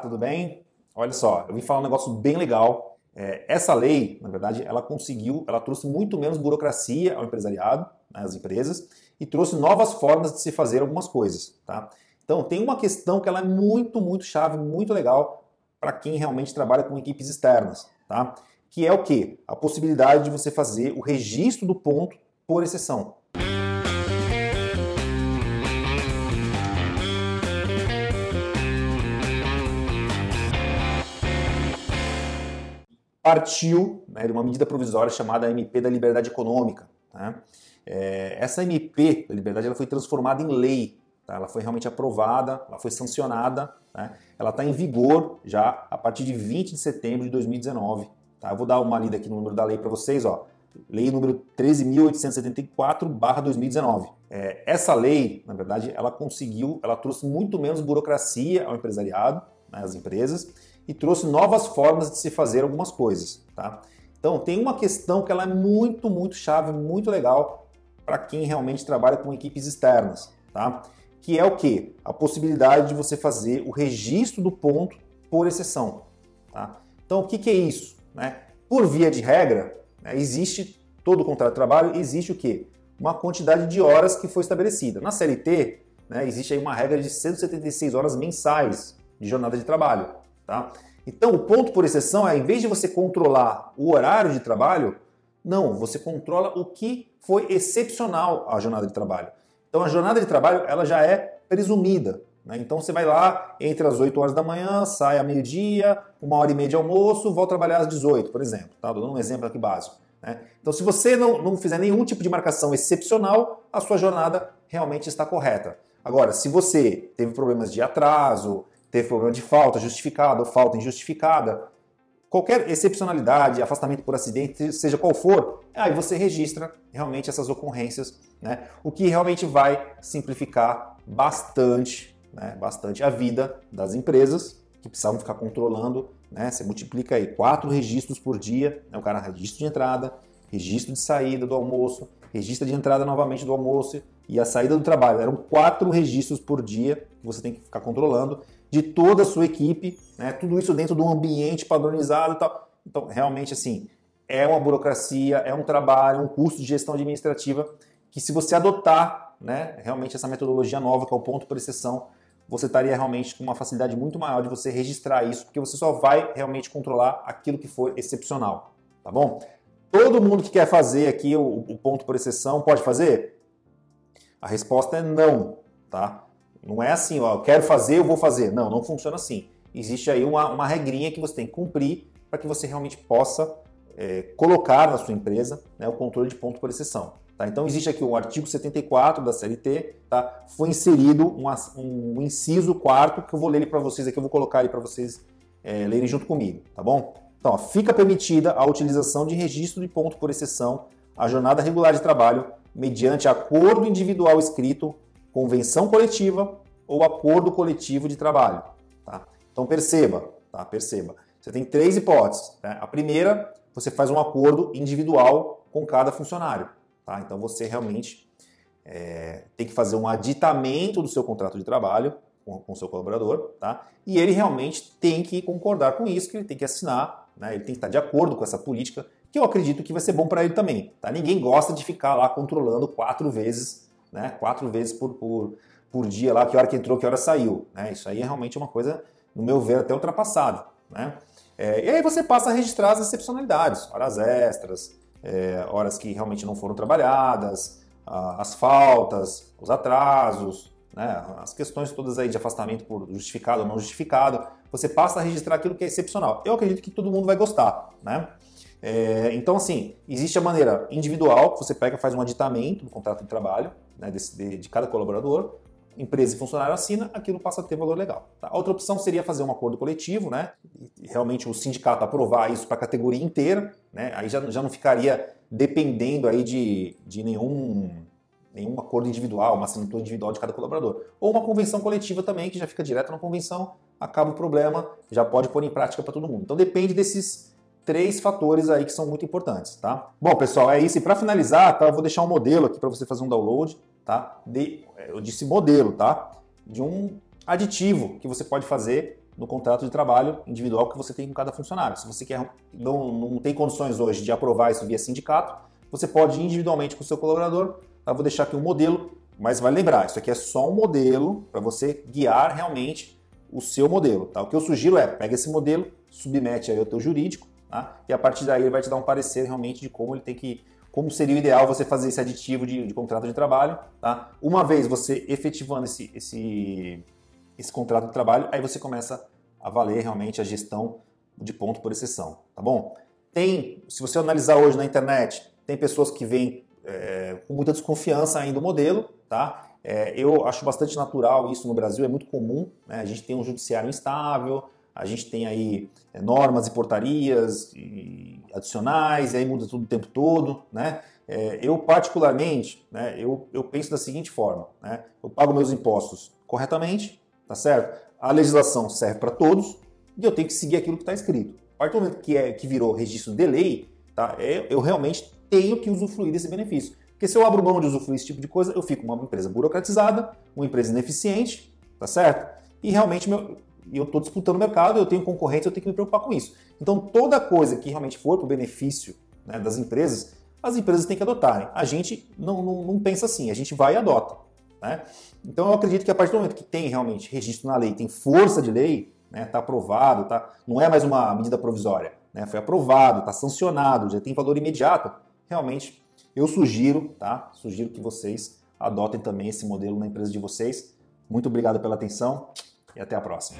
tudo bem? Olha só, eu vim falar um negócio bem legal. É, essa lei, na verdade, ela conseguiu, ela trouxe muito menos burocracia ao empresariado, né, às empresas, e trouxe novas formas de se fazer algumas coisas, tá? Então, tem uma questão que ela é muito, muito chave, muito legal para quem realmente trabalha com equipes externas, tá? Que é o que? A possibilidade de você fazer o registro do ponto por exceção. Partiu né, de uma medida provisória chamada MP da Liberdade Econômica. Né? É, essa MP da Liberdade ela foi transformada em lei, tá? ela foi realmente aprovada, ela foi sancionada, né? ela está em vigor já a partir de 20 de setembro de 2019. Tá? Eu vou dar uma lida aqui no número da lei para vocês, ó. Lei número 13.874/2019. É, essa lei, na verdade, ela conseguiu, ela trouxe muito menos burocracia ao empresariado, né, às empresas, e trouxe novas formas de se fazer algumas coisas, tá? Então, tem uma questão que ela é muito, muito chave, muito legal para quem realmente trabalha com equipes externas, tá? Que é o que? A possibilidade de você fazer o registro do ponto por exceção, tá? Então, o que, que é isso? Né? Por via de regra, né, existe todo o contrato de trabalho, existe o que? Uma quantidade de horas que foi estabelecida. Na CLT, né, existe aí uma regra de 176 horas mensais de jornada de trabalho. Tá? Então, o ponto por exceção é, em vez de você controlar o horário de trabalho, não, você controla o que foi excepcional à jornada de trabalho. Então, a jornada de trabalho ela já é presumida. Né? Então, você vai lá entre as 8 horas da manhã, sai a meio-dia, uma hora e meia de almoço, volta trabalhar às 18, por exemplo. Tá? Dou um exemplo aqui básico. Né? Então, se você não, não fizer nenhum tipo de marcação excepcional, a sua jornada realmente está correta. Agora, se você teve problemas de atraso, teve problema de falta justificada ou falta injustificada, qualquer excepcionalidade, afastamento por acidente, seja qual for, aí você registra realmente essas ocorrências, né? O que realmente vai simplificar bastante, né? Bastante a vida das empresas que precisavam ficar controlando, né? Você multiplica aí quatro registros por dia, né? o cara registro de entrada, registro de saída do almoço, registro de entrada novamente do almoço e a saída do trabalho. Eram quatro registros por dia que você tem que ficar controlando de toda a sua equipe, né? tudo isso dentro de um ambiente padronizado e tal. Então, realmente, assim, é uma burocracia, é um trabalho, um custo de gestão administrativa que se você adotar né, realmente essa metodologia nova, que é o ponto por exceção, você estaria realmente com uma facilidade muito maior de você registrar isso, porque você só vai realmente controlar aquilo que for excepcional, tá bom? Todo mundo que quer fazer aqui o, o ponto por exceção pode fazer? A resposta é não, tá? Não é assim, ó, eu quero fazer, eu vou fazer. Não, não funciona assim. Existe aí uma, uma regrinha que você tem que cumprir para que você realmente possa é, colocar na sua empresa né, o controle de ponto por exceção. Tá? Então existe aqui o artigo 74 da CLT, tá? foi inserido um, um inciso quarto que eu vou ler para vocês aqui, eu vou colocar ele para vocês é, lerem junto comigo, tá bom? Então, ó, fica permitida a utilização de registro de ponto por exceção à jornada regular de trabalho mediante acordo individual escrito convenção coletiva ou acordo coletivo de trabalho. Tá? Então perceba, tá? perceba. Você tem três hipóteses. Né? A primeira, você faz um acordo individual com cada funcionário. Tá? Então você realmente é, tem que fazer um aditamento do seu contrato de trabalho com o seu colaborador, tá? E ele realmente tem que concordar com isso, que ele tem que assinar, né? Ele tem que estar de acordo com essa política, que eu acredito que vai ser bom para ele também, tá? Ninguém gosta de ficar lá controlando quatro vezes né? Quatro vezes por, por, por dia lá, que hora que entrou, que hora saiu. Né? Isso aí é realmente uma coisa, no meu ver, até ultrapassada. Né? É, e aí você passa a registrar as excepcionalidades, horas extras, é, horas que realmente não foram trabalhadas, a, as faltas, os atrasos, né? as questões todas aí de afastamento por justificado ou não justificado. Você passa a registrar aquilo que é excepcional. Eu acredito que todo mundo vai gostar. Né? É, então, assim, existe a maneira individual, que você pega faz um aditamento do contrato de trabalho né, desse, de, de, cada colaborador, empresa e funcionário assina, aquilo passa a ter valor legal. Tá? A outra opção seria fazer um acordo coletivo, né? E realmente o sindicato aprovar isso para a categoria inteira, né? Aí já, já não ficaria dependendo aí de, de nenhum, nenhum acordo individual, uma assinatura individual de cada colaborador. Ou uma convenção coletiva também, que já fica direto na convenção, acaba o problema, já pode pôr em prática para todo mundo. Então depende desses três fatores aí que são muito importantes, tá? Bom, pessoal, é isso. E para finalizar, tá, eu vou deixar um modelo aqui para você fazer um download, tá? De, eu disse modelo, tá? De um aditivo que você pode fazer no contrato de trabalho individual que você tem com cada funcionário. Se você quer, não, não tem condições hoje de aprovar isso via sindicato, você pode individualmente com o seu colaborador. Tá? Vou deixar aqui um modelo, mas vai lembrar, isso aqui é só um modelo para você guiar realmente o seu modelo. Tá? O que eu sugiro é, pega esse modelo, submete aí ao teu jurídico, tá? e a partir daí ele vai te dar um parecer realmente de como ele tem que como seria o ideal você fazer esse aditivo de, de contrato de trabalho. Tá? Uma vez você efetivando esse, esse, esse contrato de trabalho, aí você começa a valer realmente a gestão de ponto por exceção. Tá bom? Tem, se você analisar hoje na internet, tem pessoas que vêm é, com muita desconfiança ainda do modelo. Tá? É, eu acho bastante natural isso no Brasil, é muito comum. Né? A gente tem um judiciário instável, a gente tem aí é, normas e portarias e adicionais, e aí muda tudo o tempo todo, né? É, eu particularmente, né, eu, eu penso da seguinte forma, né? Eu pago meus impostos corretamente, tá certo? A legislação serve para todos e eu tenho que seguir aquilo que está escrito. A partir do momento que, é, que virou registro de lei, tá? É, eu realmente tenho que usufruir desse benefício. Porque se eu abro mão de usufruir esse tipo de coisa, eu fico uma empresa burocratizada, uma empresa ineficiente, tá certo? E realmente meu, e eu estou disputando o mercado, eu tenho concorrentes, eu tenho que me preocupar com isso. Então, toda coisa que realmente for para o benefício né, das empresas, as empresas têm que adotarem. A gente não, não, não pensa assim, a gente vai e adota. Né? Então, eu acredito que a partir do momento que tem realmente registro na lei, tem força de lei, está né, tá aprovado, tá, não é mais uma medida provisória, né, foi aprovado, está sancionado, já tem valor imediato, realmente eu sugiro, tá? Sugiro que vocês adotem também esse modelo na empresa de vocês. Muito obrigado pela atenção e até a próxima.